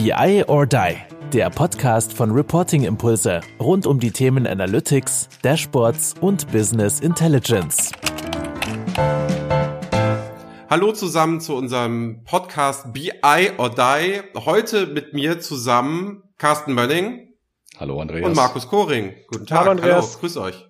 BI or Die, der Podcast von Reporting Impulse rund um die Themen Analytics, Dashboards und Business Intelligence. Hallo zusammen zu unserem Podcast BI or Die. Heute mit mir zusammen Carsten Mönning. Hallo Andreas. Und Markus Koring. Guten Tag. Hallo Andreas. Hallo, grüß euch.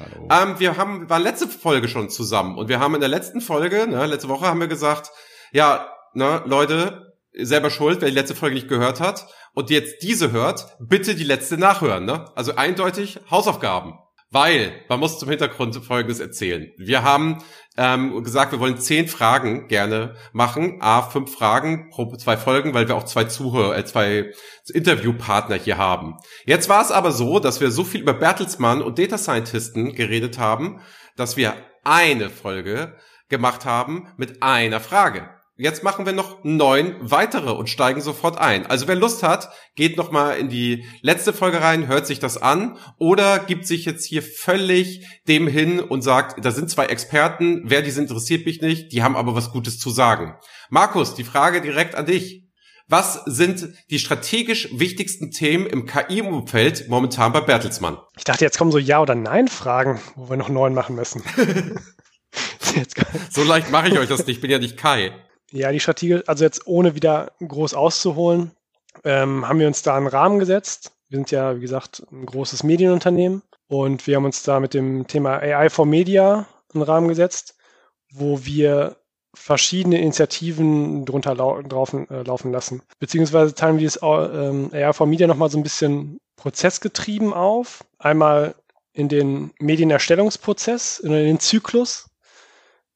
Hallo. Ähm, wir haben, waren letzte Folge schon zusammen und wir haben in der letzten Folge, ne, letzte Woche haben wir gesagt, ja, ne, Leute, selber schuld, wer die letzte Folge nicht gehört hat und jetzt diese hört, bitte die letzte nachhören, ne? Also eindeutig Hausaufgaben. Weil, man muss zum Hintergrund Folgendes erzählen. Wir haben ähm, gesagt, wir wollen zehn Fragen gerne machen. A, fünf Fragen pro zwei Folgen, weil wir auch zwei Zuhörer, äh, zwei Interviewpartner hier haben. Jetzt war es aber so, dass wir so viel über Bertelsmann und Data Scientisten geredet haben, dass wir eine Folge gemacht haben mit einer Frage. Jetzt machen wir noch neun weitere und steigen sofort ein. Also wer Lust hat, geht noch mal in die letzte Folge rein, hört sich das an oder gibt sich jetzt hier völlig dem hin und sagt, da sind zwei Experten, wer die sind, interessiert mich nicht, die haben aber was Gutes zu sagen. Markus, die Frage direkt an dich. Was sind die strategisch wichtigsten Themen im KI-Umfeld momentan bei Bertelsmann? Ich dachte, jetzt kommen so Ja- oder Nein-Fragen, wo wir noch neun machen müssen. so leicht mache ich euch das nicht, ich bin ja nicht Kai. Ja, die Strategie, also jetzt ohne wieder groß auszuholen, ähm, haben wir uns da einen Rahmen gesetzt. Wir sind ja, wie gesagt, ein großes Medienunternehmen und wir haben uns da mit dem Thema AI for Media einen Rahmen gesetzt, wo wir verschiedene Initiativen drunter lau laufen, äh, laufen lassen. Beziehungsweise teilen wir das ähm, AI for Media nochmal so ein bisschen prozessgetrieben auf. Einmal in den Medienerstellungsprozess, in den Zyklus,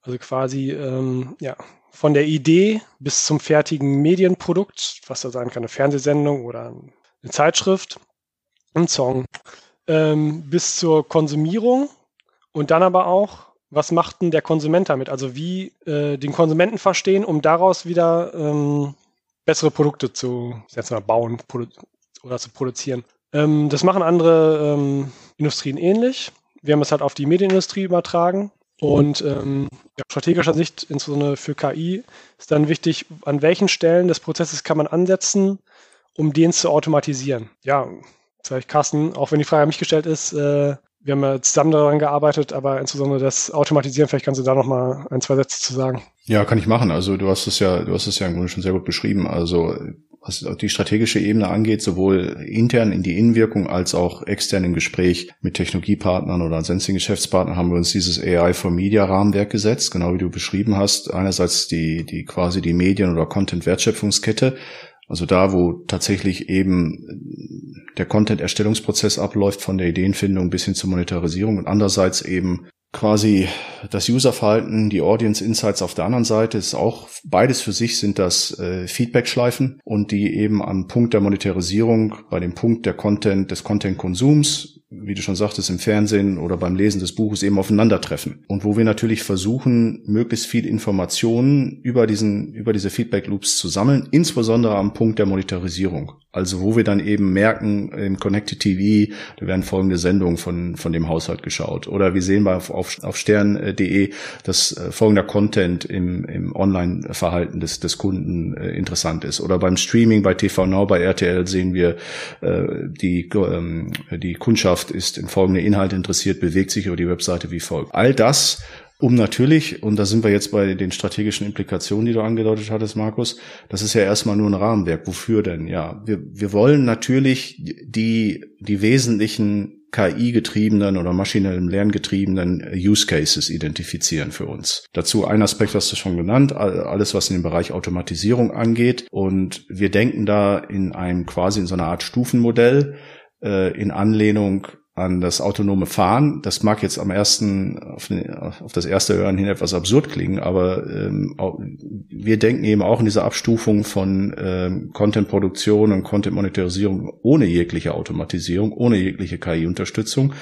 also quasi ähm, ja, von der Idee bis zum fertigen Medienprodukt, was da sein kann, eine Fernsehsendung oder eine Zeitschrift, ein Song, ähm, bis zur Konsumierung und dann aber auch, was macht denn der Konsument damit? Also wie äh, den Konsumenten verstehen, um daraus wieder ähm, bessere Produkte zu jetzt mal bauen oder zu produzieren. Ähm, das machen andere ähm, Industrien ähnlich. Wir haben es halt auf die Medienindustrie übertragen und ähm, ja, strategischer Sicht, insbesondere für KI, ist dann wichtig, an welchen Stellen des Prozesses kann man ansetzen, um den zu automatisieren. Ja, vielleicht Carsten, auch wenn die Frage an mich gestellt ist, äh, wir haben ja zusammen daran gearbeitet, aber insbesondere das Automatisieren, vielleicht kannst du da noch mal ein, zwei Sätze zu sagen. Ja, kann ich machen. Also du hast es ja, du hast es ja im Grunde schon sehr gut beschrieben. Also was die strategische Ebene angeht, sowohl intern in die Innenwirkung als auch extern im Gespräch mit Technologiepartnern oder sonstigen Geschäftspartnern haben wir uns dieses AI for Media Rahmenwerk gesetzt, genau wie du beschrieben hast. Einerseits die, die quasi die Medien- oder Content-Wertschöpfungskette, also da, wo tatsächlich eben der Content-Erstellungsprozess abläuft, von der Ideenfindung bis hin zur Monetarisierung und andererseits eben quasi das Userverhalten, die Audience Insights auf der anderen Seite ist auch beides für sich sind das äh, Feedback-Schleifen und die eben am Punkt der Monetarisierung, bei dem Punkt der Content, des Content-Konsums, wie du schon sagtest, im Fernsehen oder beim Lesen des Buches eben aufeinandertreffen. Und wo wir natürlich versuchen, möglichst viel Informationen über diesen, über diese Feedback-Loops zu sammeln, insbesondere am Punkt der Monetarisierung. Also wo wir dann eben merken, im Connected TV, da werden folgende Sendungen von, von dem Haushalt geschaut. Oder wir sehen bei, auf, auf stern.de, dass äh, folgender Content im, im Online-Verhalten des, des Kunden äh, interessant ist. Oder beim Streaming bei TV Now, bei RTL sehen wir, äh, die, ähm, die Kundschaft ist in folgende Inhalte interessiert, bewegt sich über die Webseite wie folgt. All das um natürlich, und da sind wir jetzt bei den strategischen Implikationen, die du angedeutet hattest, Markus, das ist ja erstmal nur ein Rahmenwerk. Wofür denn? Ja, wir, wir wollen natürlich die, die wesentlichen KI-getriebenen oder maschinellem Lerngetriebenen Use Cases identifizieren für uns. Dazu ein Aspekt hast du schon genannt, alles was in den Bereich Automatisierung angeht. Und wir denken da in einem quasi in so einer Art Stufenmodell äh, in Anlehnung an das autonome Fahren. Das mag jetzt am ersten, auf, auf das erste Hören hin etwas absurd klingen, aber ähm, wir denken eben auch in dieser Abstufung von ähm, Content-Produktion und Content-Monetarisierung ohne jegliche Automatisierung, ohne jegliche KI-Unterstützung.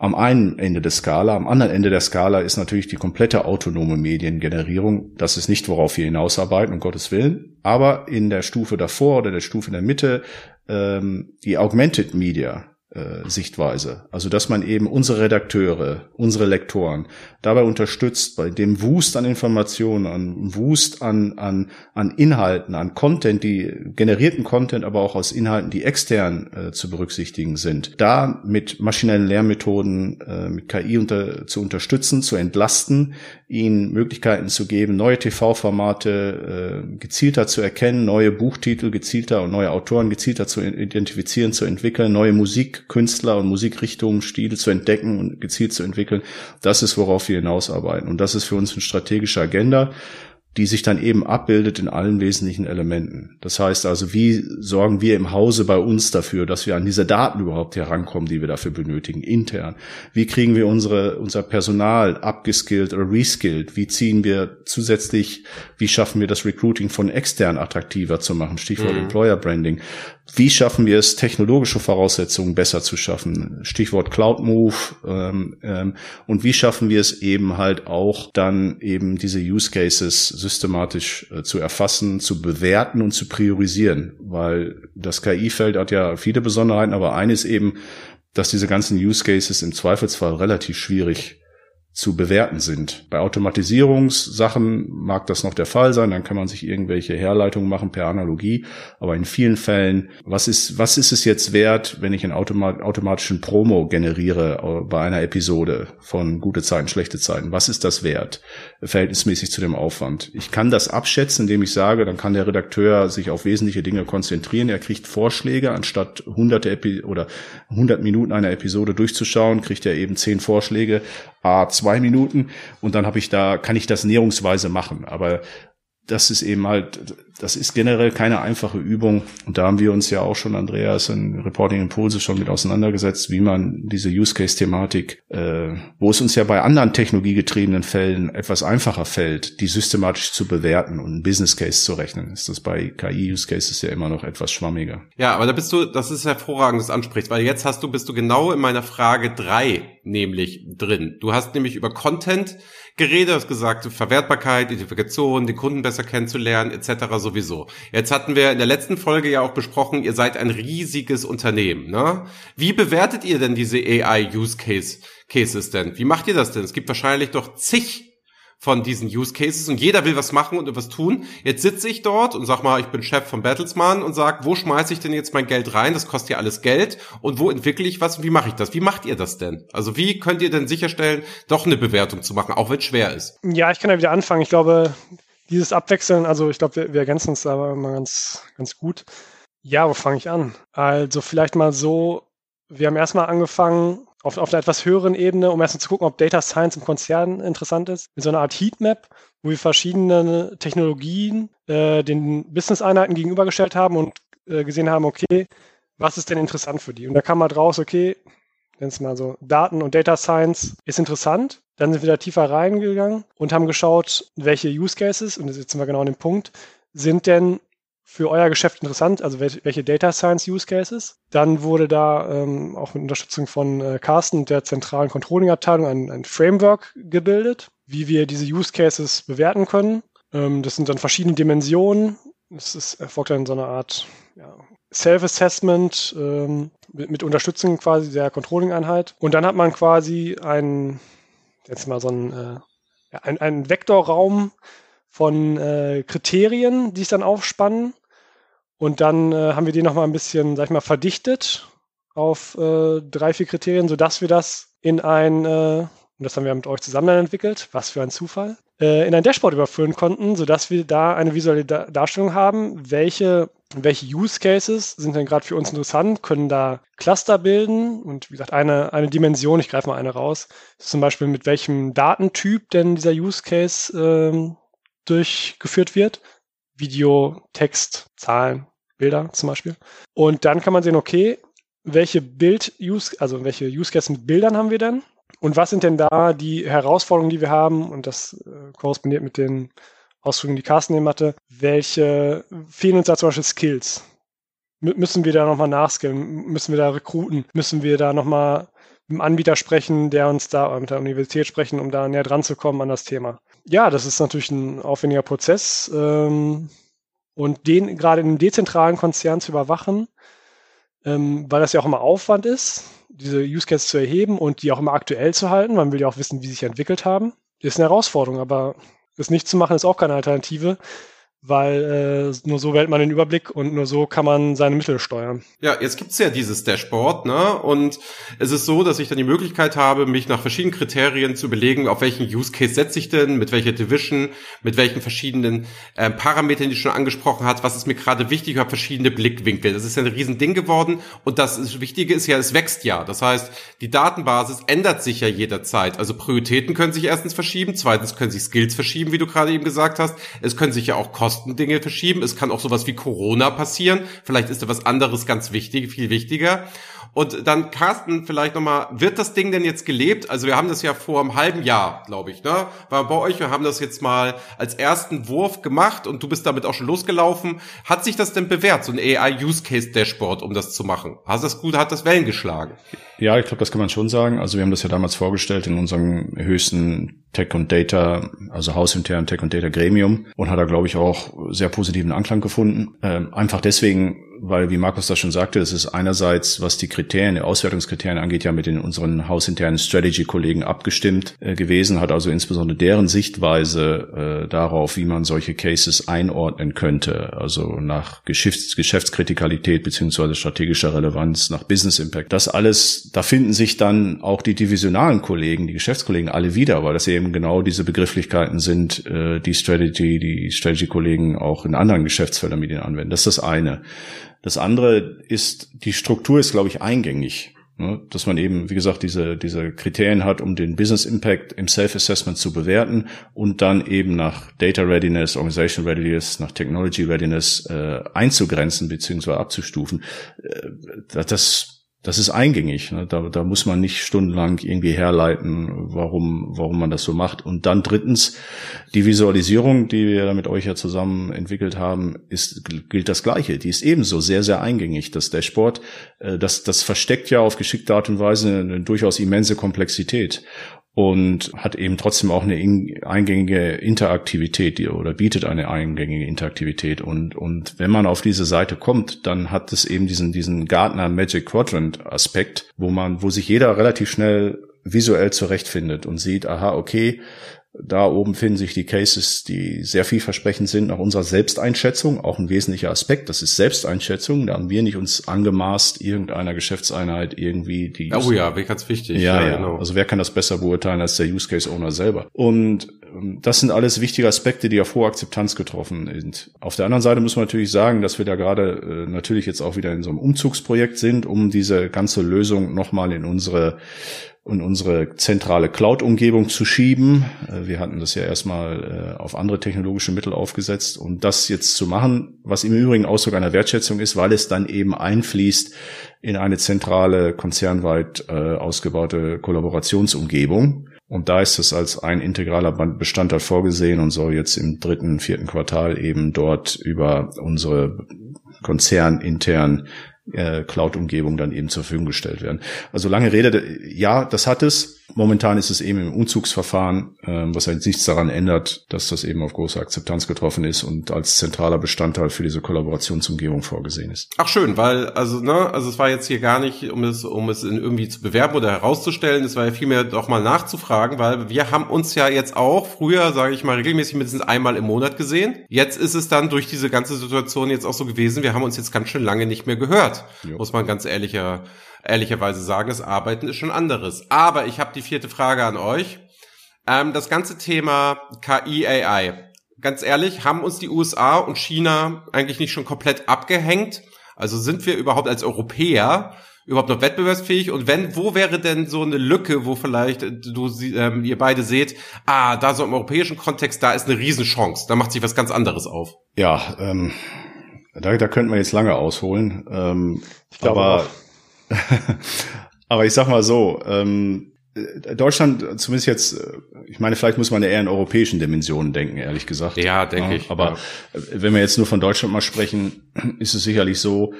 Am einen Ende der Skala, am anderen Ende der Skala ist natürlich die komplette autonome Mediengenerierung. Das ist nicht, worauf wir hinausarbeiten, um Gottes Willen. Aber in der Stufe davor oder der Stufe in der Mitte, ähm, die Augmented Media, äh, Sichtweise. Also dass man eben unsere Redakteure, unsere Lektoren dabei unterstützt, bei dem Wust an Informationen, an Wust an, an, an Inhalten, an Content, die generierten Content, aber auch aus Inhalten, die extern äh, zu berücksichtigen sind, da mit maschinellen Lehrmethoden, äh, mit KI unter, zu unterstützen, zu entlasten, ihnen Möglichkeiten zu geben, neue TV-Formate äh, gezielter zu erkennen, neue Buchtitel gezielter und neue Autoren gezielter zu identifizieren, zu entwickeln, neue Musikkünstler und Musikrichtungen, Stile zu entdecken und gezielt zu entwickeln. Das ist, worauf wir hinausarbeiten. Und das ist für uns eine strategische Agenda die sich dann eben abbildet in allen wesentlichen Elementen. Das heißt also, wie sorgen wir im Hause bei uns dafür, dass wir an diese Daten überhaupt herankommen, die wir dafür benötigen, intern? Wie kriegen wir unsere, unser Personal abgeskillt oder reskillt? Wie ziehen wir zusätzlich, wie schaffen wir das Recruiting von extern attraktiver zu machen? Stichwort mhm. Employer Branding. Wie schaffen wir es, technologische Voraussetzungen besser zu schaffen? Stichwort Cloud Move. Ähm, ähm, und wie schaffen wir es eben halt auch dann eben diese Use Cases systematisch äh, zu erfassen, zu bewerten und zu priorisieren? Weil das KI-Feld hat ja viele Besonderheiten, aber eines eben, dass diese ganzen Use Cases im Zweifelsfall relativ schwierig zu bewerten sind. Bei Automatisierungssachen mag das noch der Fall sein, dann kann man sich irgendwelche Herleitungen machen per Analogie, aber in vielen Fällen, was ist, was ist es jetzt wert, wenn ich einen automat automatischen Promo generiere äh, bei einer Episode von gute Zeiten, schlechte Zeiten? Was ist das wert, verhältnismäßig zu dem Aufwand? Ich kann das abschätzen, indem ich sage, dann kann der Redakteur sich auf wesentliche Dinge konzentrieren, er kriegt Vorschläge, anstatt hunderte Epi oder 100 Minuten einer Episode durchzuschauen, kriegt er eben zehn Vorschläge, a zwei Minuten und dann habe ich da, kann ich das näherungsweise machen. Aber das ist eben halt, das ist generell keine einfache Übung. Und da haben wir uns ja auch schon, Andreas, in Reporting Impulse schon mit auseinandergesetzt, wie man diese Use Case Thematik, äh, wo es uns ja bei anderen technologiegetriebenen Fällen etwas einfacher fällt, die systematisch zu bewerten und einen Business Case zu rechnen, ist das bei KI Use Cases ja immer noch etwas schwammiger. Ja, aber da bist du, das ist hervorragend, das ansprichst, weil jetzt hast du, bist du genau in meiner Frage drei nämlich drin. Du hast nämlich über Content geredet, hast gesagt, Verwertbarkeit, Identifikation, den Kunden besser kennenzulernen, etc. sowieso. Jetzt hatten wir in der letzten Folge ja auch besprochen, ihr seid ein riesiges Unternehmen. Ne? Wie bewertet ihr denn diese AI-Use-Case Cases denn? Wie macht ihr das denn? Es gibt wahrscheinlich doch zig von diesen Use Cases und jeder will was machen und etwas tun. Jetzt sitze ich dort und sag mal, ich bin Chef von Battlesman und sag, wo schmeiße ich denn jetzt mein Geld rein? Das kostet ja alles Geld. Und wo entwickle ich was und wie mache ich das? Wie macht ihr das denn? Also wie könnt ihr denn sicherstellen, doch eine Bewertung zu machen, auch wenn es schwer ist? Ja, ich kann ja wieder anfangen. Ich glaube, dieses Abwechseln, also ich glaube, wir, wir ergänzen uns da mal ganz, ganz gut. Ja, wo fange ich an? Also vielleicht mal so, wir haben erstmal angefangen, auf, auf einer etwas höheren Ebene, um erstmal zu gucken, ob Data Science im Konzern interessant ist, mit so einer Art Heatmap, wo wir verschiedene Technologien äh, den Business-Einheiten gegenübergestellt haben und äh, gesehen haben, okay, was ist denn interessant für die? Und da kam mal draus, okay, nennen es mal so, Daten und Data Science ist interessant. Dann sind wir da tiefer reingegangen und haben geschaut, welche Use Cases, und jetzt sind wir genau an dem Punkt, sind denn für euer Geschäft interessant, also welche, Data Science Use Cases. Dann wurde da ähm, auch mit Unterstützung von äh, Carsten und der zentralen Controlling-Abteilung ein, ein, Framework gebildet, wie wir diese Use Cases bewerten können. Ähm, das sind dann verschiedene Dimensionen. Es erfolgt dann so eine Art ja, Self-Assessment ähm, mit, mit, Unterstützung quasi der Controlling-Einheit. Und dann hat man quasi einen, jetzt mal so einen, äh, ja, ein, einen Vektorraum von äh, Kriterien, die es dann aufspannen. Und dann äh, haben wir die nochmal ein bisschen, sag ich mal, verdichtet auf äh, drei, vier Kriterien, sodass wir das in ein, äh, und das haben wir mit euch zusammen dann entwickelt, was für ein Zufall, äh, in ein Dashboard überführen konnten, sodass wir da eine visuelle da Darstellung haben, welche, welche Use Cases sind denn gerade für uns interessant, können da Cluster bilden und wie gesagt, eine, eine Dimension, ich greife mal eine raus, zum Beispiel mit welchem Datentyp denn dieser Use Case ähm, durchgeführt wird. Video, Text, Zahlen, Bilder zum Beispiel. Und dann kann man sehen, okay, welche Bild-Use, also welche Use Cases mit Bildern haben wir denn? Und was sind denn da die Herausforderungen, die wir haben? Und das äh, korrespondiert mit den Ausdrücken, die Carsten eben hatte. Welche fehlen uns da zum Beispiel Skills? M müssen wir da nochmal nachskillen? Müssen wir da rekruten? Müssen wir da nochmal mit dem Anbieter sprechen, der uns da, mit der Universität sprechen, um da näher dran zu kommen an das Thema? ja, das ist natürlich ein aufwendiger Prozess. Ähm, und den gerade in einem dezentralen Konzern zu überwachen, ähm, weil das ja auch immer Aufwand ist, diese Use Cases zu erheben und die auch immer aktuell zu halten. Man will ja auch wissen, wie sie sich entwickelt haben. Ist eine Herausforderung, aber das nicht zu machen ist auch keine Alternative weil äh, nur so wählt man den Überblick und nur so kann man seine Mittel steuern. Ja, jetzt gibt's ja dieses Dashboard, ne? Und es ist so, dass ich dann die Möglichkeit habe, mich nach verschiedenen Kriterien zu überlegen, auf welchen Use Case setze ich denn, mit welcher Division, mit welchen verschiedenen äh, Parametern, die schon angesprochen hat, was ist mir gerade wichtig, ich habe verschiedene Blickwinkel. Das ist ja ein Riesending geworden und das Wichtige ist ja, es wächst ja. Das heißt, die Datenbasis ändert sich ja jederzeit. Also Prioritäten können sich erstens verschieben, zweitens können sich Skills verschieben, wie du gerade eben gesagt hast. Es können sich ja auch Kosten Kostendinge verschieben. Es kann auch sowas wie Corona passieren. Vielleicht ist da was anderes ganz wichtig, viel wichtiger. Und dann, Carsten, vielleicht nochmal, wird das Ding denn jetzt gelebt? Also wir haben das ja vor einem halben Jahr, glaube ich, ne? War bei euch, wir haben das jetzt mal als ersten Wurf gemacht und du bist damit auch schon losgelaufen. Hat sich das denn bewährt, so ein AI-Use-Case-Dashboard, um das zu machen? Hast das gut, hat das Wellen geschlagen? Ja, ich glaube, das kann man schon sagen. Also wir haben das ja damals vorgestellt in unserem höchsten Tech und Data, also hausintern Tech und Data Gremium und hat da, glaube ich, auch sehr positiven Anklang gefunden. Ähm, einfach deswegen, weil, wie Markus das schon sagte, es ist einerseits, was die Kriterien, die Auswertungskriterien angeht, ja mit den unseren hausinternen Strategy-Kollegen abgestimmt äh, gewesen, hat also insbesondere deren Sichtweise äh, darauf, wie man solche Cases einordnen könnte, also nach Geschäfts Geschäftskritikalität beziehungsweise strategischer Relevanz, nach Business Impact. Das alles, da finden sich dann auch die divisionalen Kollegen, die Geschäftskollegen alle wieder, weil das eben genau diese Begrifflichkeiten sind, äh, die Strategy, die Strategy-Kollegen auch in anderen Geschäftsfeldern mit ihnen anwenden. Das ist das eine. Das andere ist, die Struktur ist, glaube ich, eingängig. Ne? Dass man eben, wie gesagt, diese, diese Kriterien hat, um den Business Impact im Self-Assessment zu bewerten und dann eben nach Data Readiness, Organization Readiness, nach Technology Readiness äh, einzugrenzen bzw. abzustufen. Äh, das das ist eingängig. Ne? Da, da muss man nicht stundenlang irgendwie herleiten, warum, warum man das so macht. Und dann drittens, die Visualisierung, die wir mit euch ja zusammen entwickelt haben, ist, gilt das Gleiche. Die ist ebenso sehr, sehr eingängig. Das Dashboard, äh, das, das versteckt ja auf geschickte Art und Weise eine durchaus immense Komplexität und hat eben trotzdem auch eine eingängige Interaktivität oder bietet eine eingängige Interaktivität. Und, und wenn man auf diese Seite kommt, dann hat es eben diesen, diesen Gartner Magic Quadrant Aspekt, wo man, wo sich jeder relativ schnell visuell zurechtfindet und sieht, aha, okay, da oben finden sich die Cases, die sehr vielversprechend sind nach unserer Selbsteinschätzung, auch ein wesentlicher Aspekt. Das ist Selbsteinschätzung. Da haben wir nicht uns angemaßt, irgendeiner Geschäftseinheit irgendwie die. Oh ja, wäre ganz wichtig. Ja, ja, genau. Also wer kann das besser beurteilen als der Use Case Owner selber? Und das sind alles wichtige Aspekte, die auf hohe Akzeptanz getroffen sind. Auf der anderen Seite muss man natürlich sagen, dass wir da gerade äh, natürlich jetzt auch wieder in so einem Umzugsprojekt sind, um diese ganze Lösung nochmal in unsere in unsere zentrale Cloud-Umgebung zu schieben. Äh, wir hatten das ja erstmal äh, auf andere technologische Mittel aufgesetzt und das jetzt zu machen, was im Übrigen Ausdruck einer Wertschätzung ist, weil es dann eben einfließt in eine zentrale, konzernweit ausgebaute Kollaborationsumgebung. Und da ist es als ein integraler Bestandteil vorgesehen und soll jetzt im dritten, vierten Quartal eben dort über unsere konzernintern äh, Cloud-Umgebung dann eben zur Verfügung gestellt werden. Also lange Rede, ja, das hat es. Momentan ist es eben im Umzugsverfahren, äh, was halt nichts daran ändert, dass das eben auf große Akzeptanz getroffen ist und als zentraler Bestandteil für diese Kollaborationsumgebung vorgesehen ist. Ach schön, weil also ne, also es war jetzt hier gar nicht, um es um es in irgendwie zu bewerben oder herauszustellen, es war ja vielmehr doch mal nachzufragen, weil wir haben uns ja jetzt auch früher, sage ich mal, regelmäßig mindestens einmal im Monat gesehen. Jetzt ist es dann durch diese ganze Situation jetzt auch so gewesen, wir haben uns jetzt ganz schön lange nicht mehr gehört, jo. muss man ganz ehrlicher ehrlicherweise sagen, das Arbeiten ist schon anderes. Aber ich habe die vierte Frage an euch. Ähm, das ganze Thema KI, AI. Ganz ehrlich, haben uns die USA und China eigentlich nicht schon komplett abgehängt? Also sind wir überhaupt als Europäer überhaupt noch wettbewerbsfähig? Und wenn, wo wäre denn so eine Lücke, wo vielleicht du, ähm, ihr beide seht, ah, da so im europäischen Kontext, da ist eine Riesenchance, da macht sich was ganz anderes auf. Ja, ähm, da, da könnten wir jetzt lange ausholen. Ähm, ich glaube aber auch. Aber ich sag mal so, ähm, Deutschland, zumindest jetzt, äh, ich meine, vielleicht muss man eher in europäischen Dimensionen denken, ehrlich gesagt. Ja, denke ich. Aber ja. wenn wir jetzt nur von Deutschland mal sprechen, ist es sicherlich so,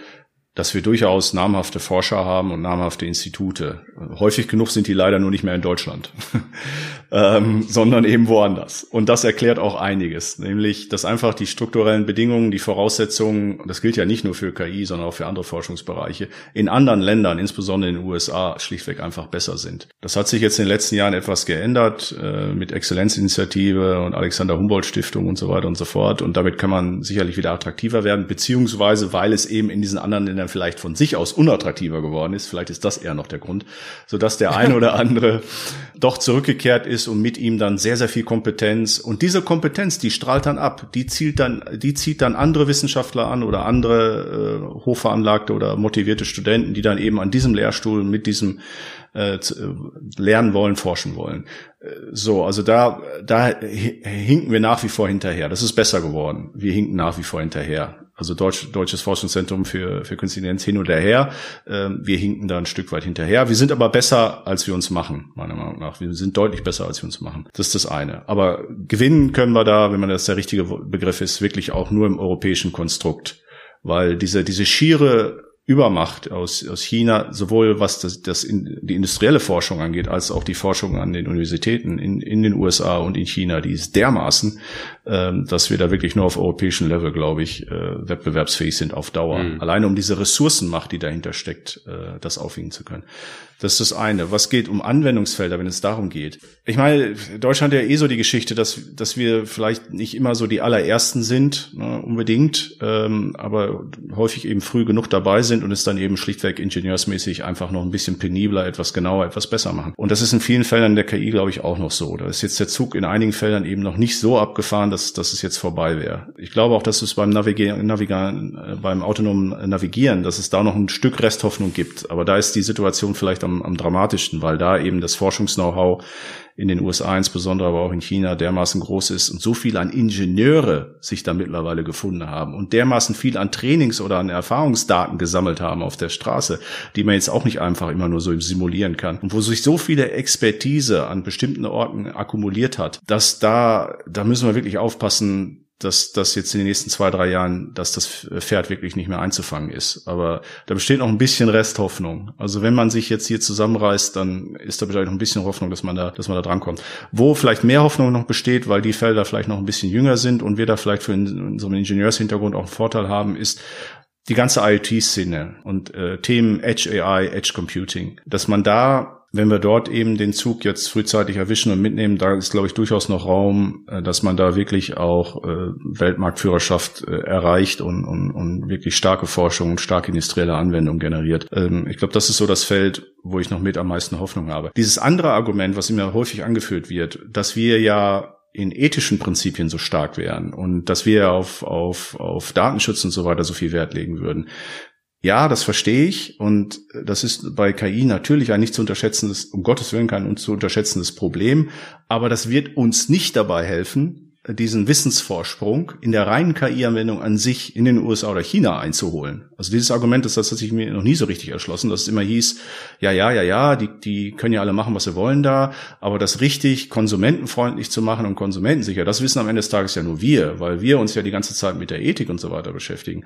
dass wir durchaus namhafte Forscher haben und namhafte Institute. Häufig genug sind die leider nur nicht mehr in Deutschland, ähm, sondern eben woanders. Und das erklärt auch einiges, nämlich, dass einfach die strukturellen Bedingungen, die Voraussetzungen, das gilt ja nicht nur für KI, sondern auch für andere Forschungsbereiche, in anderen Ländern, insbesondere in den USA, schlichtweg einfach besser sind. Das hat sich jetzt in den letzten Jahren etwas geändert äh, mit Exzellenzinitiative und Alexander Humboldt Stiftung und so weiter und so fort. Und damit kann man sicherlich wieder attraktiver werden, beziehungsweise weil es eben in diesen anderen Ländern vielleicht von sich aus unattraktiver geworden ist. Vielleicht ist das eher noch der Grund, so dass der eine oder andere doch zurückgekehrt ist und mit ihm dann sehr, sehr viel Kompetenz. Und diese Kompetenz, die strahlt dann ab. Die zielt dann, die zieht dann andere Wissenschaftler an oder andere äh, hochveranlagte oder motivierte Studenten, die dann eben an diesem Lehrstuhl mit diesem äh, lernen wollen, forschen wollen. Äh, so, also da, da hinken wir nach wie vor hinterher. Das ist besser geworden. Wir hinken nach wie vor hinterher also Deutsch, Deutsches Forschungszentrum für, für Künstliche Intelligenz hin oder her. Ähm, wir hinken da ein Stück weit hinterher. Wir sind aber besser, als wir uns machen, meiner Meinung nach. Wir sind deutlich besser, als wir uns machen. Das ist das eine. Aber gewinnen können wir da, wenn man das der richtige Begriff ist, wirklich auch nur im europäischen Konstrukt. Weil diese, diese schiere Übermacht aus, aus China, sowohl was das, das in, die industrielle Forschung angeht, als auch die Forschung an den Universitäten in, in den USA und in China, die ist dermaßen, dass wir da wirklich nur auf europäischem Level, glaube ich, äh, wettbewerbsfähig sind auf Dauer. Mhm. Alleine um diese Ressourcenmacht, die dahinter steckt, äh, das aufwiegen zu können. Das ist das eine. Was geht um Anwendungsfelder, wenn es darum geht? Ich meine, Deutschland hat ja eh so die Geschichte, dass, dass wir vielleicht nicht immer so die allerersten sind, ne, unbedingt, ähm, aber häufig eben früh genug dabei sind und es dann eben schlichtweg ingenieursmäßig einfach noch ein bisschen penibler, etwas genauer, etwas besser machen. Und das ist in vielen Feldern der KI, glaube ich, auch noch so. Da ist jetzt der Zug in einigen Feldern eben noch nicht so abgefahren, dass, dass es jetzt vorbei wäre. Ich glaube auch, dass es beim Navigieren, äh, beim autonomen Navigieren, dass es da noch ein Stück Resthoffnung gibt. Aber da ist die Situation vielleicht am, am dramatischsten, weil da eben das Forschungs-Know-how in den USA insbesondere, aber auch in China dermaßen groß ist und so viel an Ingenieure sich da mittlerweile gefunden haben und dermaßen viel an Trainings- oder an Erfahrungsdaten gesammelt haben auf der Straße, die man jetzt auch nicht einfach immer nur so simulieren kann und wo sich so viele Expertise an bestimmten Orten akkumuliert hat, dass da, da müssen wir wirklich aufpassen, dass das jetzt in den nächsten zwei, drei Jahren, dass das Pferd wirklich nicht mehr einzufangen ist. Aber da besteht noch ein bisschen Resthoffnung. Also wenn man sich jetzt hier zusammenreißt, dann ist da vielleicht noch ein bisschen Hoffnung, dass man da, dass man da drankommt. Wo vielleicht mehr Hoffnung noch besteht, weil die Felder vielleicht noch ein bisschen jünger sind und wir da vielleicht für unseren Ingenieurshintergrund auch einen Vorteil haben, ist, die ganze IoT-Szene und äh, Themen Edge AI, Edge Computing, dass man da wenn wir dort eben den Zug jetzt frühzeitig erwischen und mitnehmen, da ist, glaube ich, durchaus noch Raum, äh, dass man da wirklich auch äh, Weltmarktführerschaft äh, erreicht und, und, und wirklich starke Forschung und starke industrielle Anwendung generiert. Ähm, ich glaube, das ist so das Feld, wo ich noch mit am meisten Hoffnung habe. Dieses andere Argument, was immer häufig angeführt wird, dass wir ja in ethischen Prinzipien so stark wären und dass wir auf, auf, auf Datenschutz und so weiter so viel Wert legen würden. Ja, das verstehe ich. Und das ist bei KI natürlich ein nicht zu unterschätzendes, um Gottes Willen kein zu unterschätzendes Problem, aber das wird uns nicht dabei helfen, diesen Wissensvorsprung in der reinen KI-Anwendung an sich in den USA oder China einzuholen. Also dieses Argument ist, das hat sich mir noch nie so richtig erschlossen, dass es immer hieß, ja, ja, ja, ja, die, die können ja alle machen, was sie wollen da, aber das richtig konsumentenfreundlich zu machen und konsumentensicher, das wissen am Ende des Tages ja nur wir, weil wir uns ja die ganze Zeit mit der Ethik und so weiter beschäftigen.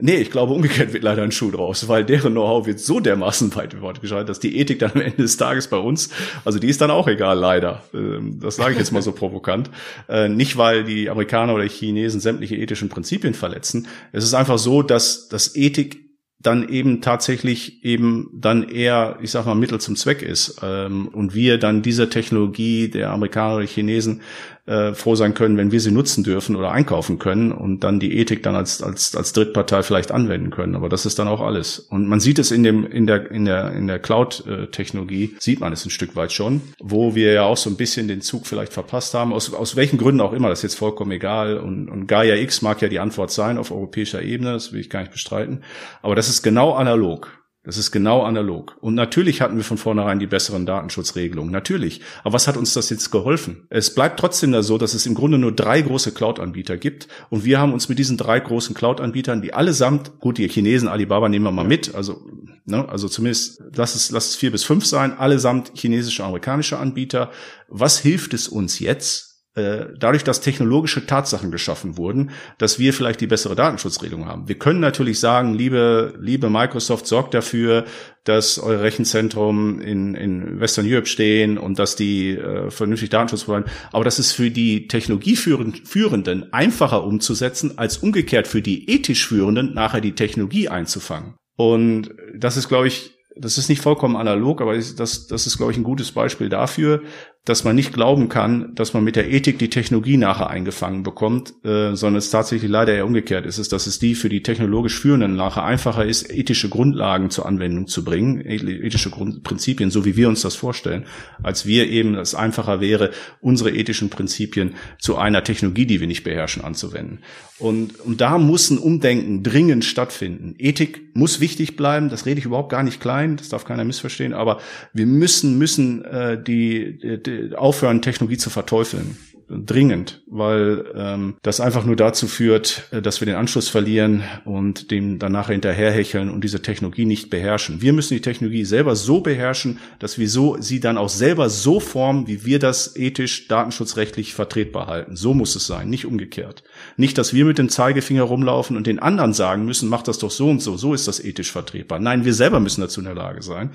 Nee, ich glaube, umgekehrt wird leider ein Schuh draus, weil deren Know-how wird so dermaßen weit fortgeschreitet, dass die Ethik dann am Ende des Tages bei uns, also die ist dann auch egal, leider. Ähm, das sage ich jetzt mal so provokant. Äh, nicht, weil die Amerikaner oder Chinesen sämtliche ethischen Prinzipien verletzen. Es ist einfach so, dass, dass Ethik dann eben tatsächlich eben dann eher, ich sag mal, Mittel zum Zweck ist. Ähm, und wir dann diese Technologie der Amerikaner oder Chinesen äh, froh sein können, wenn wir sie nutzen dürfen oder einkaufen können und dann die Ethik dann als, als, als Drittpartei vielleicht anwenden können. Aber das ist dann auch alles. Und man sieht es in dem, in der, in der, in der Cloud-Technologie, sieht man es ein Stück weit schon, wo wir ja auch so ein bisschen den Zug vielleicht verpasst haben. Aus, aus welchen Gründen auch immer, das ist jetzt vollkommen egal. Und, und Gaia X mag ja die Antwort sein auf europäischer Ebene, das will ich gar nicht bestreiten. Aber das ist genau analog. Das ist genau analog. Und natürlich hatten wir von vornherein die besseren Datenschutzregelungen. Natürlich. Aber was hat uns das jetzt geholfen? Es bleibt trotzdem da so, dass es im Grunde nur drei große Cloud-Anbieter gibt. Und wir haben uns mit diesen drei großen Cloud-Anbietern, die allesamt, gut, die Chinesen, Alibaba nehmen wir mal mit, also, ne, also zumindest, lass es, lass es vier bis fünf sein, allesamt chinesische, amerikanische Anbieter. Was hilft es uns jetzt? Äh, dadurch, dass technologische Tatsachen geschaffen wurden, dass wir vielleicht die bessere Datenschutzregelung haben. Wir können natürlich sagen, liebe, liebe Microsoft, sorgt dafür, dass eure Rechenzentrum in, in Western Europe stehen und dass die äh, vernünftig Datenschutz wollen. Aber das ist für die Technologieführenden einfacher umzusetzen, als umgekehrt für die ethisch Führenden nachher die Technologie einzufangen. Und das ist, glaube ich, das ist nicht vollkommen analog, aber das, das ist, glaube ich, ein gutes Beispiel dafür, dass man nicht glauben kann, dass man mit der Ethik die Technologie nachher eingefangen bekommt, äh, sondern es tatsächlich leider eher umgekehrt ist, dass es die für die technologisch Führenden nachher einfacher ist, ethische Grundlagen zur Anwendung zu bringen, ethische Grundprinzipien, so wie wir uns das vorstellen, als wir eben es einfacher wäre, unsere ethischen Prinzipien zu einer Technologie, die wir nicht beherrschen, anzuwenden. Und, und da muss ein Umdenken dringend stattfinden. Ethik muss wichtig bleiben, das rede ich überhaupt gar nicht klein, das darf keiner missverstehen, aber wir müssen, müssen äh, die, die aufhören, Technologie zu verteufeln dringend, weil ähm, das einfach nur dazu führt, äh, dass wir den Anschluss verlieren und dem danach hinterherhecheln und diese Technologie nicht beherrschen. Wir müssen die Technologie selber so beherrschen, dass wir so sie dann auch selber so formen, wie wir das ethisch, datenschutzrechtlich vertretbar halten. So muss es sein, nicht umgekehrt. Nicht, dass wir mit dem Zeigefinger rumlaufen und den anderen sagen müssen, mach das doch so und so, so ist das ethisch vertretbar. Nein, wir selber müssen dazu in der Lage sein.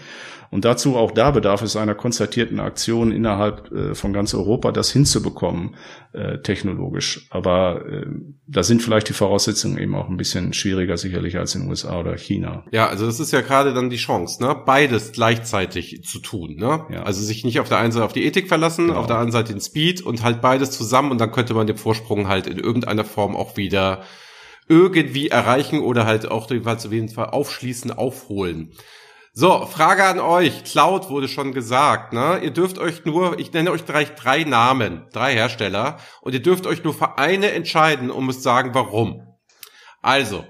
Und dazu auch da bedarf es einer konzertierten Aktion innerhalb äh, von ganz Europa, das hinzubekommen, äh, technologisch. Aber äh, da sind vielleicht die Voraussetzungen eben auch ein bisschen schwieriger sicherlich als in den USA oder China. Ja, also das ist ja gerade dann die Chance, ne? beides gleichzeitig zu tun. Ne? Ja. Also sich nicht auf der einen Seite auf die Ethik verlassen, genau. auf der anderen Seite den Speed und halt beides zusammen und dann könnte man den Vorsprung halt in irgendeiner Form auch wieder irgendwie erreichen oder halt auch jedenfalls auf jeden Fall aufschließen, aufholen. So, Frage an euch. Cloud wurde schon gesagt, ne? Ihr dürft euch nur, ich nenne euch drei, drei Namen, drei Hersteller, und ihr dürft euch nur für eine entscheiden und müsst sagen, warum. Also,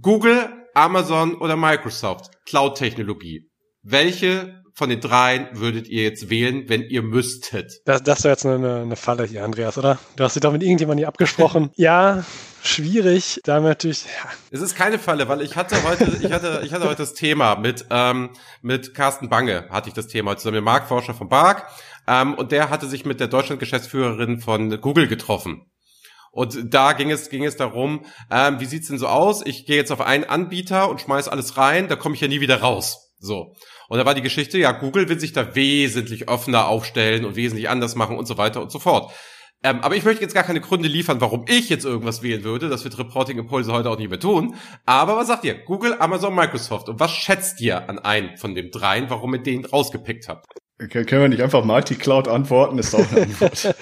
Google, Amazon oder Microsoft, Cloud-Technologie. Welche von den dreien würdet ihr jetzt wählen, wenn ihr müsstet? Das, das wäre jetzt eine, eine Falle hier, Andreas, oder? Du hast dich doch mit irgendjemandem hier abgesprochen. ja, schwierig. Da natürlich. Ja. Es ist keine Falle, weil ich hatte heute, ich hatte, ich hatte heute das Thema mit ähm, mit Carsten Bange hatte ich das Thema zusammen mit Marktforscher von Bark ähm, und der hatte sich mit der Deutschland-Geschäftsführerin von Google getroffen. Und da ging es, ging es darum, ähm, wie sieht's denn so aus? Ich gehe jetzt auf einen Anbieter und schmeiß alles rein, da komme ich ja nie wieder raus. So. Und da war die Geschichte, ja, Google will sich da wesentlich offener aufstellen und wesentlich anders machen und so weiter und so fort. Ähm, aber ich möchte jetzt gar keine Gründe liefern, warum ich jetzt irgendwas wählen würde. Das wird Reporting Impulse heute auch nicht mehr tun. Aber was sagt ihr? Google, Amazon, Microsoft. Und was schätzt ihr an einen von den dreien, warum ihr den rausgepickt habt? Können wir nicht einfach Multi-Cloud antworten? Ist auch eine Antwort.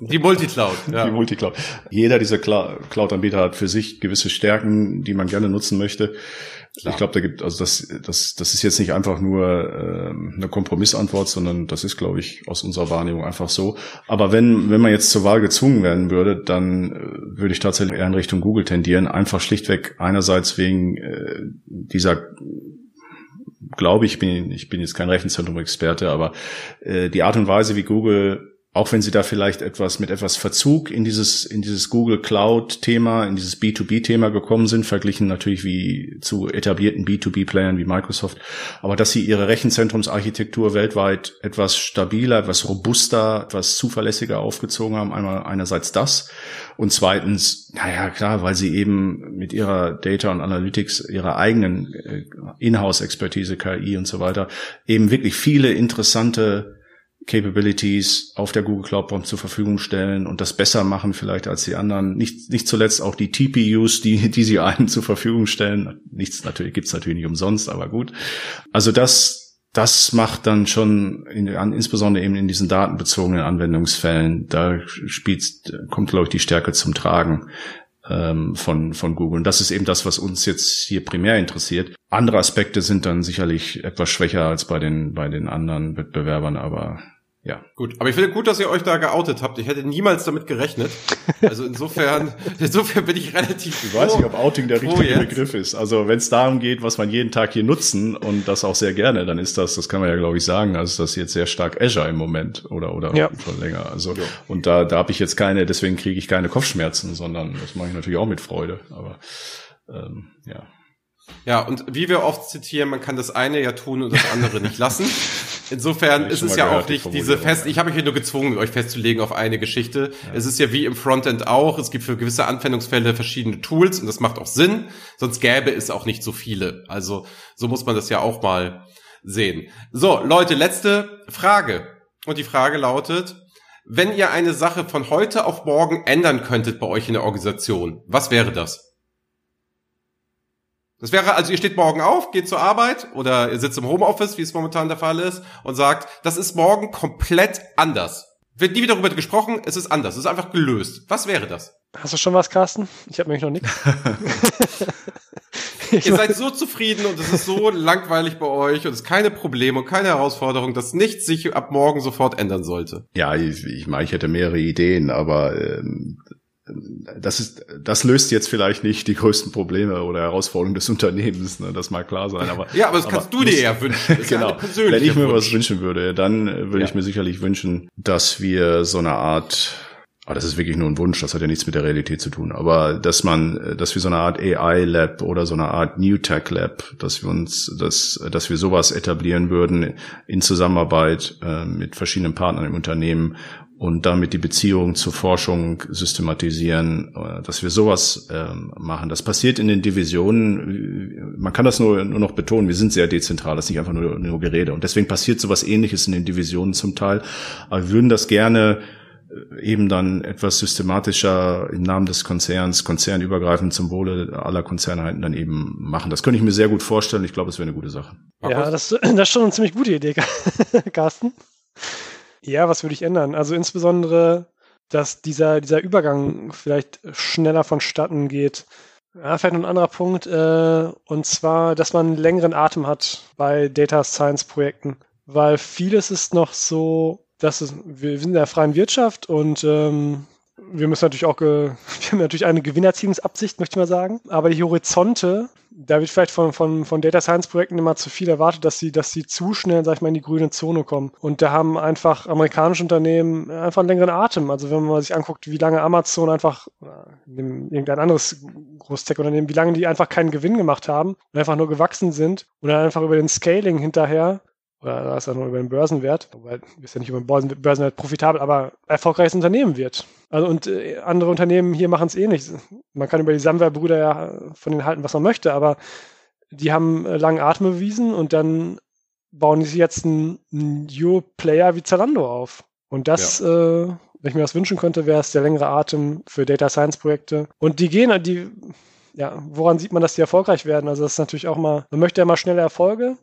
die Multi-Cloud. Ja. Die Multi-Cloud. Jeder dieser Cloud-Anbieter hat für sich gewisse Stärken, die man gerne nutzen möchte. Klar. Ich glaube, da gibt, also das, das, das ist jetzt nicht einfach nur äh, eine Kompromissantwort, sondern das ist, glaube ich, aus unserer Wahrnehmung einfach so. Aber wenn, wenn man jetzt zur Wahl gezwungen werden würde, dann äh, würde ich tatsächlich eher in Richtung Google tendieren. Einfach schlichtweg einerseits wegen äh, dieser glaube ich, bin, ich bin jetzt kein Rechenzentrum-Experte, aber äh, die Art und Weise, wie Google auch wenn sie da vielleicht etwas mit etwas Verzug in dieses in dieses Google Cloud Thema, in dieses B2B Thema gekommen sind, verglichen natürlich wie zu etablierten B2B Playern wie Microsoft, aber dass sie ihre Rechenzentrumsarchitektur weltweit etwas stabiler, etwas robuster, etwas zuverlässiger aufgezogen haben, einmal einerseits das und zweitens, naja, klar, weil sie eben mit ihrer Data und Analytics, ihrer eigenen äh, Inhouse Expertise KI und so weiter eben wirklich viele interessante Capabilities auf der Google Cloud zur Verfügung stellen und das besser machen vielleicht als die anderen. Nicht, nicht zuletzt auch die TPUs, die, die sie einem zur Verfügung stellen. Nichts natürlich, gibt's natürlich nicht umsonst, aber gut. Also das, das macht dann schon, in, insbesondere eben in diesen datenbezogenen Anwendungsfällen, da spielt, kommt, glaube ich, die Stärke zum Tragen ähm, von, von Google. Und das ist eben das, was uns jetzt hier primär interessiert. Andere Aspekte sind dann sicherlich etwas schwächer als bei den, bei den anderen Wettbewerbern, aber ja. Gut, aber ich finde gut, dass ihr euch da geoutet habt. Ich hätte niemals damit gerechnet. Also insofern, insofern bin ich relativ. Ich weiß nicht, ob Outing der richtige jetzt. Begriff ist. Also wenn es darum geht, was man jeden Tag hier nutzen und das auch sehr gerne, dann ist das, das kann man ja glaube ich sagen, also das jetzt sehr stark Azure im Moment oder oder ja. schon länger. Also ja. und da da habe ich jetzt keine, deswegen kriege ich keine Kopfschmerzen, sondern das mache ich natürlich auch mit Freude. Aber ähm, ja. Ja, und wie wir oft zitieren, man kann das eine ja tun und das andere nicht lassen. Insofern ist es ja auch nicht diese fest, ich habe mich hier nur gezwungen, euch festzulegen auf eine Geschichte. Ja. Es ist ja wie im Frontend auch, es gibt für gewisse Anwendungsfälle verschiedene Tools und das macht auch Sinn, sonst gäbe es auch nicht so viele. Also so muss man das ja auch mal sehen. So, Leute, letzte Frage. Und die Frage lautet, wenn ihr eine Sache von heute auf morgen ändern könntet bei euch in der Organisation, was wäre das? Das wäre also, ihr steht morgen auf, geht zur Arbeit oder ihr sitzt im Homeoffice, wie es momentan der Fall ist, und sagt, das ist morgen komplett anders. Wird nie wieder darüber gesprochen, es ist anders, es ist einfach gelöst. Was wäre das? Hast du schon was, Carsten? Ich habe nämlich noch nichts. ihr seid so zufrieden und es ist so langweilig bei euch und es ist keine Probleme und keine Herausforderung, dass nichts sich ab morgen sofort ändern sollte. Ja, ich, ich meine, ich hätte mehrere Ideen, aber ähm, das ist, das löst jetzt vielleicht nicht die größten Probleme oder Herausforderungen des Unternehmens, ne, das mag klar sein. Aber ja, aber das kannst du dir ja wünschen. genau. Ja Wenn ich mir Wunsch. was wünschen würde, dann würde ja. ich mir sicherlich wünschen, dass wir so eine Art aber das ist wirklich nur ein Wunsch, das hat ja nichts mit der Realität zu tun. Aber dass man, dass wir so eine Art AI-Lab oder so eine Art New Tech Lab, dass wir uns, dass, dass wir sowas etablieren würden in Zusammenarbeit äh, mit verschiedenen Partnern im Unternehmen, und damit die Beziehung zur Forschung systematisieren, äh, dass wir sowas ähm, machen. Das passiert in den Divisionen, man kann das nur, nur noch betonen, wir sind sehr dezentral, das ist nicht einfach nur, nur Gerede. Und deswegen passiert sowas ähnliches in den Divisionen zum Teil. Aber wir würden das gerne äh, eben dann etwas systematischer im Namen des Konzerns, konzernübergreifend zum Wohle aller Konzernheiten dann eben machen. Das könnte ich mir sehr gut vorstellen. Ich glaube, es wäre eine gute Sache. Ja, das, das ist schon eine ziemlich gute Idee, Carsten. Ja, was würde ich ändern? Also insbesondere, dass dieser, dieser Übergang vielleicht schneller vonstatten geht. Ja, vielleicht noch ein anderer Punkt, äh, und zwar, dass man einen längeren Atem hat bei Data Science Projekten, weil vieles ist noch so, dass es, wir sind in der freien Wirtschaft und ähm, wir müssen natürlich auch, wir haben natürlich eine Gewinnerziehungsabsicht, möchte ich mal sagen. Aber die Horizonte, da wird vielleicht von, von, von Data Science Projekten immer zu viel erwartet, dass sie, dass sie zu schnell, sag ich mal, in die grüne Zone kommen. Und da haben einfach amerikanische Unternehmen einfach einen längeren Atem. Also wenn man sich anguckt, wie lange Amazon einfach, irgendein anderes Großtech-Unternehmen, wie lange die einfach keinen Gewinn gemacht haben und einfach nur gewachsen sind und dann einfach über den Scaling hinterher oder da ist er nur über den Börsenwert, weil ist ja nicht über den Börsenwert profitabel, aber erfolgreiches Unternehmen wird. Also und äh, andere Unternehmen hier machen es eh nicht. Man kann über die Samwer-Brüder ja von denen halten, was man möchte, aber die haben äh, langen Atem bewiesen und dann bauen die sich jetzt einen New Player wie Zalando auf. Und das, ja. äh, wenn ich mir das wünschen könnte, wäre es der längere Atem für Data Science Projekte. Und die gehen, die, ja, woran sieht man, dass die erfolgreich werden? Also das ist natürlich auch mal, man möchte ja mal schnelle Erfolge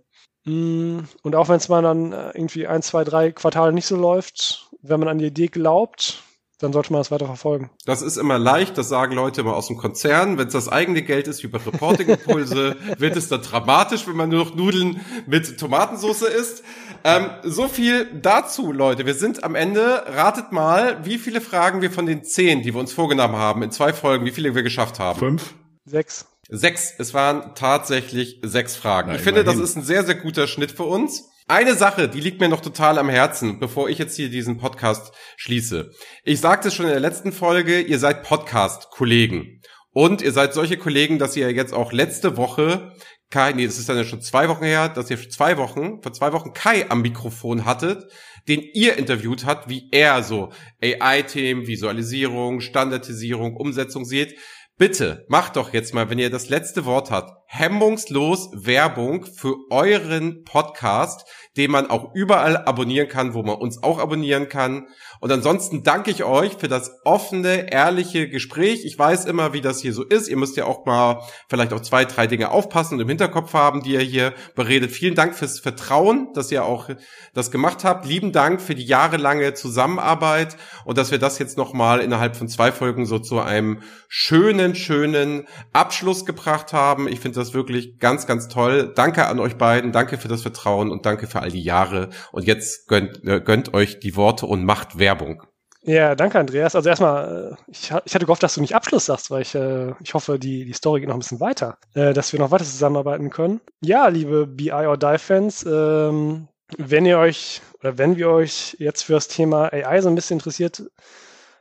und auch wenn es mal dann äh, irgendwie ein, zwei, drei Quartale nicht so läuft, wenn man an die Idee glaubt, dann sollte man das weiter verfolgen. Das ist immer leicht, das sagen Leute immer aus dem Konzern. Wenn es das eigene Geld ist, wie bei Reporting-Impulse, wird es dann dramatisch, wenn man nur noch Nudeln mit Tomatensauce isst. Ähm, so viel dazu, Leute. Wir sind am Ende. Ratet mal, wie viele Fragen wir von den zehn, die wir uns vorgenommen haben, in zwei Folgen, wie viele wir geschafft haben. Fünf. Sechs. Sechs. Es waren tatsächlich sechs Fragen. Na, ich finde, das ist ein sehr, sehr guter Schnitt für uns. Eine Sache, die liegt mir noch total am Herzen, bevor ich jetzt hier diesen Podcast schließe. Ich sagte es schon in der letzten Folge, ihr seid Podcast-Kollegen. Und ihr seid solche Kollegen, dass ihr jetzt auch letzte Woche Kai, nee, das ist dann ja schon zwei Wochen her, dass ihr für zwei Wochen, vor zwei Wochen Kai am Mikrofon hattet, den ihr interviewt habt, wie er so AI-Themen, Visualisierung, Standardisierung, Umsetzung sieht. Bitte macht doch jetzt mal, wenn ihr das letzte Wort habt, hemmungslos Werbung für euren Podcast, den man auch überall abonnieren kann, wo man uns auch abonnieren kann. Und ansonsten danke ich euch für das offene, ehrliche Gespräch. Ich weiß immer, wie das hier so ist. Ihr müsst ja auch mal vielleicht auf zwei, drei Dinge aufpassen und im Hinterkopf haben, die ihr hier beredet. Vielen Dank fürs Vertrauen, dass ihr auch das gemacht habt. Lieben Dank für die jahrelange Zusammenarbeit und dass wir das jetzt nochmal innerhalb von zwei Folgen so zu einem schönen, schönen Abschluss gebracht haben. Ich finde das wirklich ganz, ganz toll. Danke an euch beiden. Danke für das Vertrauen und danke für all die Jahre. Und jetzt gönnt, äh, gönnt euch die Worte und macht Werbung. Ja, danke, Andreas. Also erstmal, äh, ich, ich hatte gehofft, dass du nicht Abschluss sagst, weil ich, äh, ich hoffe, die, die Story geht noch ein bisschen weiter, dass wir noch weiter zusammenarbeiten können. Ja, liebe BI or Die-Fans, ähm, wenn ihr euch oder wenn wir euch jetzt für das Thema AI so ein bisschen interessiert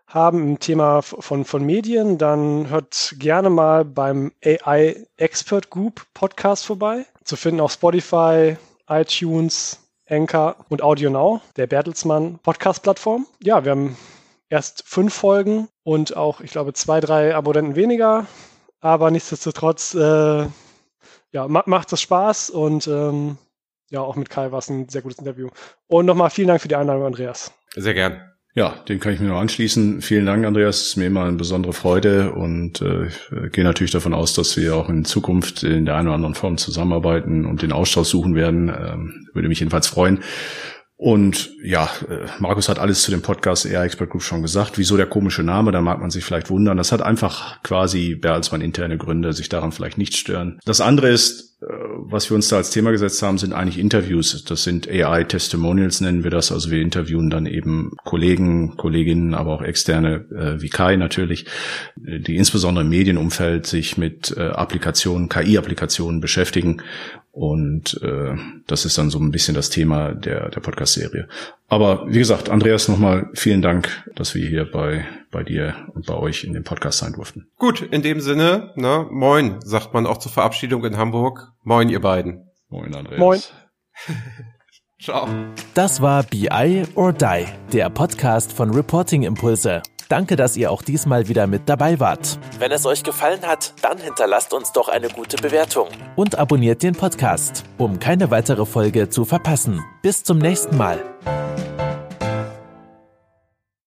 haben im Thema von, von Medien, dann hört gerne mal beim AI Expert Group Podcast vorbei. Zu finden auf Spotify, iTunes, Anchor und Audio Now, der Bertelsmann Podcast-Plattform. Ja, wir haben erst fünf Folgen und auch, ich glaube, zwei, drei Abonnenten weniger. Aber nichtsdestotrotz, äh, ja, macht es Spaß und ähm, ja, auch mit Kai war es ein sehr gutes Interview. Und nochmal vielen Dank für die Einladung, Andreas. Sehr gern. Ja, dem kann ich mir nur anschließen. Vielen Dank, Andreas. Es ist mir immer eine besondere Freude und äh, ich gehe natürlich davon aus, dass wir auch in Zukunft in der einen oder anderen Form zusammenarbeiten und den Austausch suchen werden. Ähm, würde mich jedenfalls freuen. Und ja, äh, Markus hat alles zu dem Podcast AI Expert Group schon gesagt. Wieso der komische Name? Da mag man sich vielleicht wundern. Das hat einfach quasi Bertelsmann interne Gründe, sich daran vielleicht nicht stören. Das andere ist, was wir uns da als Thema gesetzt haben, sind eigentlich Interviews. Das sind AI Testimonials nennen wir das. Also wir interviewen dann eben Kollegen, Kolleginnen, aber auch externe äh, wie Kai natürlich, die insbesondere im Medienumfeld sich mit Applikationen, KI-Applikationen beschäftigen und äh, das ist dann so ein bisschen das Thema der, der Podcast-Serie. Aber wie gesagt, Andreas, nochmal vielen Dank, dass wir hier bei, bei dir und bei euch in dem Podcast sein durften. Gut, in dem Sinne, ne, moin, sagt man auch zur Verabschiedung in Hamburg. Moin, ihr beiden. Moin, Andreas. Moin. Ciao. Das war BI or Die, der Podcast von Reporting Impulse. Danke, dass ihr auch diesmal wieder mit dabei wart. Wenn es euch gefallen hat, dann hinterlasst uns doch eine gute Bewertung und abonniert den Podcast, um keine weitere Folge zu verpassen. Bis zum nächsten Mal.